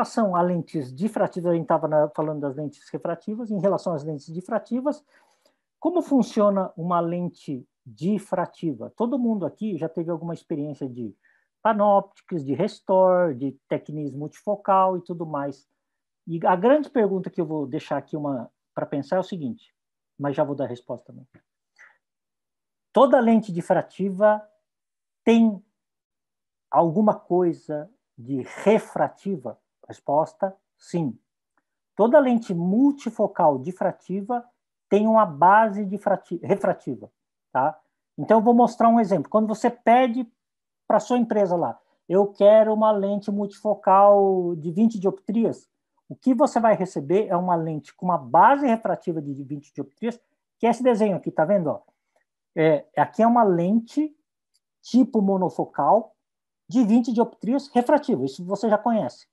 relação a lentes difrativas, a gente estava falando das lentes refrativas, em relação às lentes difrativas, como funciona uma lente difrativa? Todo mundo aqui já teve alguma experiência de panópticos, de restore, de técnicas multifocal e tudo mais. E a grande pergunta que eu vou deixar aqui uma para pensar é o seguinte, mas já vou dar a resposta também. Toda lente difrativa tem alguma coisa de refrativa? Resposta: sim. Toda lente multifocal difrativa tem uma base refrativa, tá? Então eu vou mostrar um exemplo. Quando você pede para sua empresa lá, eu quero uma lente multifocal de 20 dioptrias, o que você vai receber é uma lente com uma base refrativa de 20 dioptrias, que é esse desenho aqui, tá vendo? É, aqui é uma lente tipo monofocal de 20 dioptrias refrativa, isso você já conhece.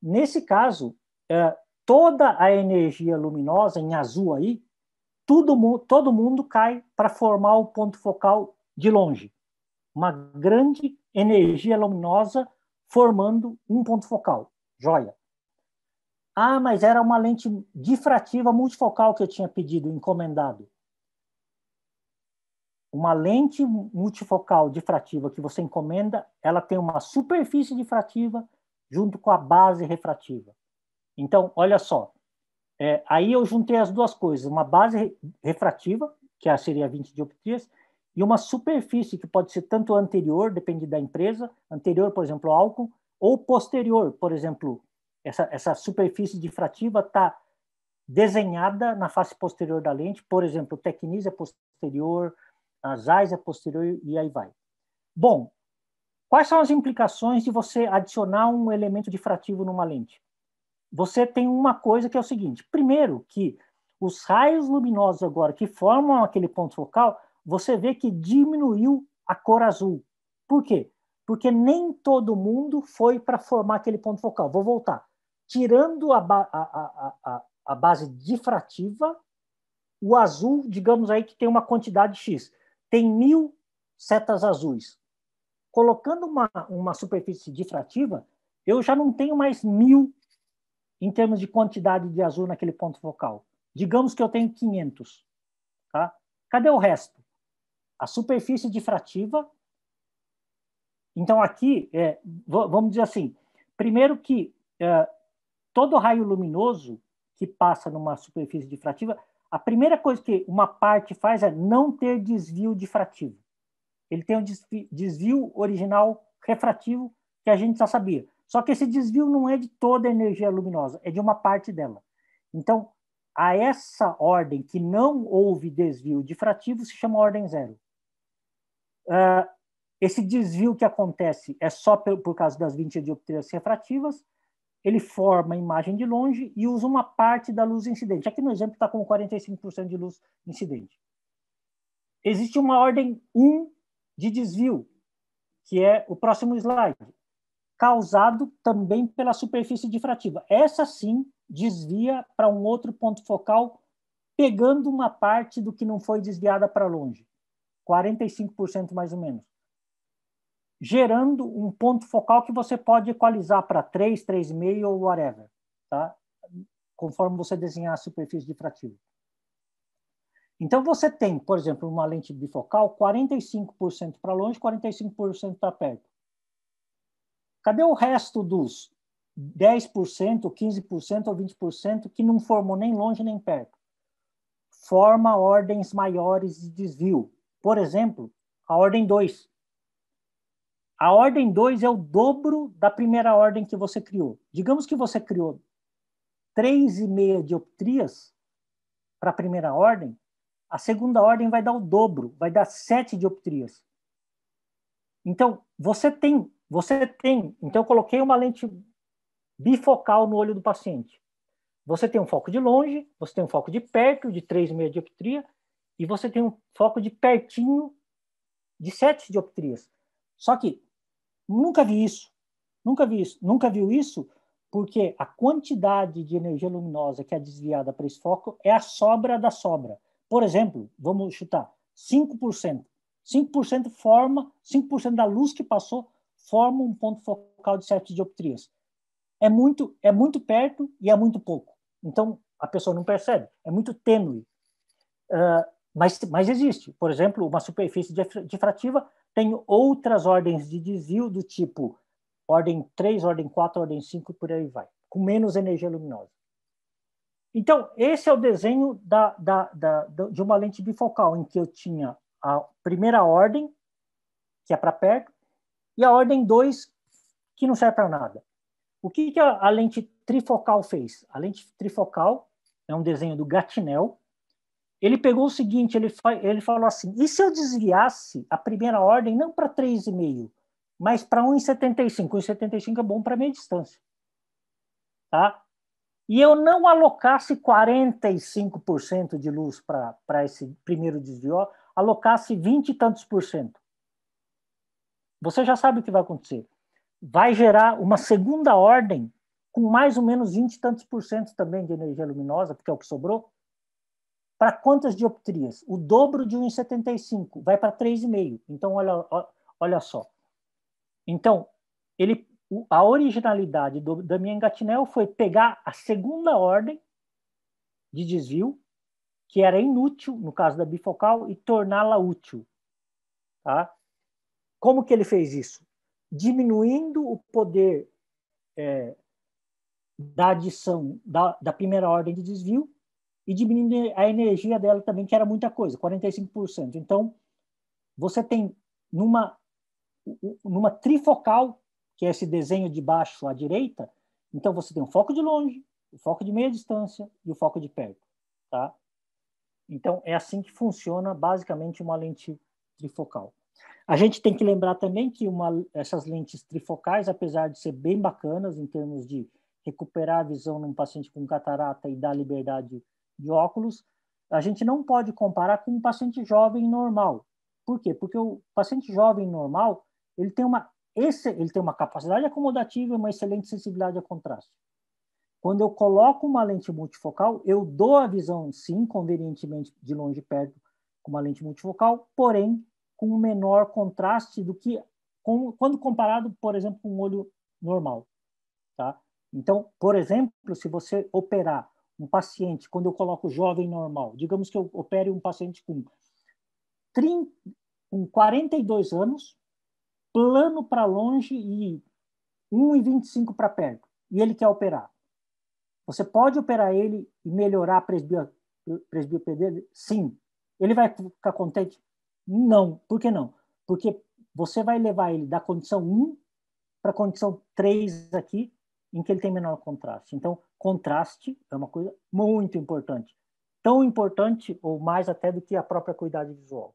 Nesse caso, é, toda a energia luminosa em azul aí, tudo, todo mundo cai para formar o ponto focal de longe. Uma grande energia luminosa formando um ponto focal. Joia. Ah, mas era uma lente difrativa multifocal que eu tinha pedido, encomendado. Uma lente multifocal difrativa que você encomenda, ela tem uma superfície difrativa junto com a base refrativa. Então, olha só, é, aí eu juntei as duas coisas, uma base refrativa, que seria 20 dioptrias, e uma superfície que pode ser tanto anterior, depende da empresa, anterior, por exemplo, álcool, ou posterior, por exemplo, essa, essa superfície difrativa está desenhada na face posterior da lente, por exemplo, o tecnis é posterior, a ZAIS é posterior e aí vai. Bom, quais são as implicações de você adicionar um elemento difrativo numa lente? Você tem uma coisa que é o seguinte: primeiro, que os raios luminosos agora que formam aquele ponto focal, você vê que diminuiu a cor azul. Por quê? Porque nem todo mundo foi para formar aquele ponto focal. Vou voltar tirando a, a, a, a, base difrativa, o azul, digamos aí que tem uma quantidade X, tem mil setas azuis. Colocando uma, uma superfície difrativa, eu já não tenho mais mil em termos de quantidade de azul naquele ponto focal. Digamos que eu tenho 500. Tá? Cadê o resto? A superfície difrativa. Então, aqui, é, vamos dizer assim: primeiro que é, todo raio luminoso que passa numa superfície difrativa, a primeira coisa que uma parte faz é não ter desvio difrativo. Ele tem um desvio original refrativo que a gente já sabia. Só que esse desvio não é de toda a energia luminosa, é de uma parte dela. Então, a essa ordem que não houve desvio difrativo se chama ordem zero. Uh, esse desvio que acontece é só por, por causa das 20 dioptrias refrativas, ele forma a imagem de longe e usa uma parte da luz incidente. Aqui no exemplo está com 45% de luz incidente. Existe uma ordem 1 de desvio, que é o próximo slide, causado também pela superfície difrativa. Essa sim desvia para um outro ponto focal, pegando uma parte do que não foi desviada para longe, 45% mais ou menos gerando um ponto focal que você pode equalizar para 3, 3,5 ou whatever, tá? conforme você desenhar a superfície difrativa. Então, você tem, por exemplo, uma lente bifocal, 45% para longe, 45% para perto. Cadê o resto dos 10%, 15% ou 20% que não formou nem longe nem perto? Forma ordens maiores de desvio. Por exemplo, a ordem 2. A ordem 2 é o dobro da primeira ordem que você criou. Digamos que você criou 3,5 dioptrias para a primeira ordem, a segunda ordem vai dar o dobro, vai dar 7 dioptrias. Então, você tem, você tem, então eu coloquei uma lente bifocal no olho do paciente. Você tem um foco de longe, você tem um foco de perto, de 3,5 dioptria, e você tem um foco de pertinho, de 7 dioptrias. Só que Nunca vi isso. Nunca vi isso. Nunca viu isso porque a quantidade de energia luminosa que é desviada para esse foco é a sobra da sobra. Por exemplo, vamos chutar 5%. 5% forma, 5% da luz que passou forma um ponto focal de 7 dioptrias. é muito, é muito perto e é muito pouco. Então, a pessoa não percebe, é muito tênue. Uh, mas, mas existe. Por exemplo, uma superfície difrativa tem outras ordens de desvio do tipo ordem 3, ordem 4, ordem 5 e por aí vai, com menos energia luminosa. Então, esse é o desenho da, da, da, de uma lente bifocal, em que eu tinha a primeira ordem, que é para perto, e a ordem 2, que não serve para nada. O que, que a, a, lente trifocal fez? A lente trifocal é um desenho do Gatinel. Ele pegou o seguinte, ele, ele falou assim, e se eu desviasse a primeira ordem não para 3,5, mas para 1,75? 1,75 é bom para meia distância. Tá? E eu não alocasse 45% de luz para esse primeiro desvio, alocasse 20 e tantos por cento. Você já sabe o que vai acontecer vai gerar uma segunda ordem com mais ou menos 20 e tantos por cento também de energia luminosa, porque é o que sobrou. Para quantas dioptrias? O dobro de 1,75 vai para 3,5. Então, olha, olha só. Então, ele, a originalidade do Damien Gatinel foi pegar a segunda ordem de desvio, que era inútil, no caso da bifocal, e torná-la útil. Tá? Como que ele fez isso? diminuindo o poder é, da adição da, da, primeira ordem de desvio e diminuindo a energia dela também, que era muita coisa, 45%. Então, você tem numa, numa trifocal, que é esse desenho de baixo à direita, então você tem o foco de longe, o foco de meia distância e o foco de perto. Tá? Então, é assim que funciona basicamente uma lente trifocal. A gente tem que lembrar também que uma, essas lentes trifocais, apesar de ser bem bacanas em termos de recuperar a visão num paciente com catarata e dar liberdade de óculos, a gente não pode comparar com um paciente jovem normal. Por quê? Porque o paciente jovem normal ele tem uma esse, ele tem uma capacidade acomodativa e uma excelente sensibilidade a contraste. Quando eu coloco uma lente multifocal, eu dou a visão, sim, convenientemente de longe e perto, com uma lente multifocal, porém com um menor contraste do que com, quando comparado, por exemplo, com um olho normal. Tá? Então, por exemplo, se você operar um paciente, quando eu coloco jovem normal, digamos que eu opere um paciente com, 30, com 42 anos, plano para longe e 1,25 para perto, e ele quer operar. Você pode operar ele e melhorar a presbiopia dele? Sim. Ele vai ficar contente? Não. Por que não? Porque você vai levar ele da condição 1 para a condição 3 aqui, em que ele tem menor contraste. Então, contraste é uma coisa muito importante. Tão importante ou mais até do que a própria cuidade visual.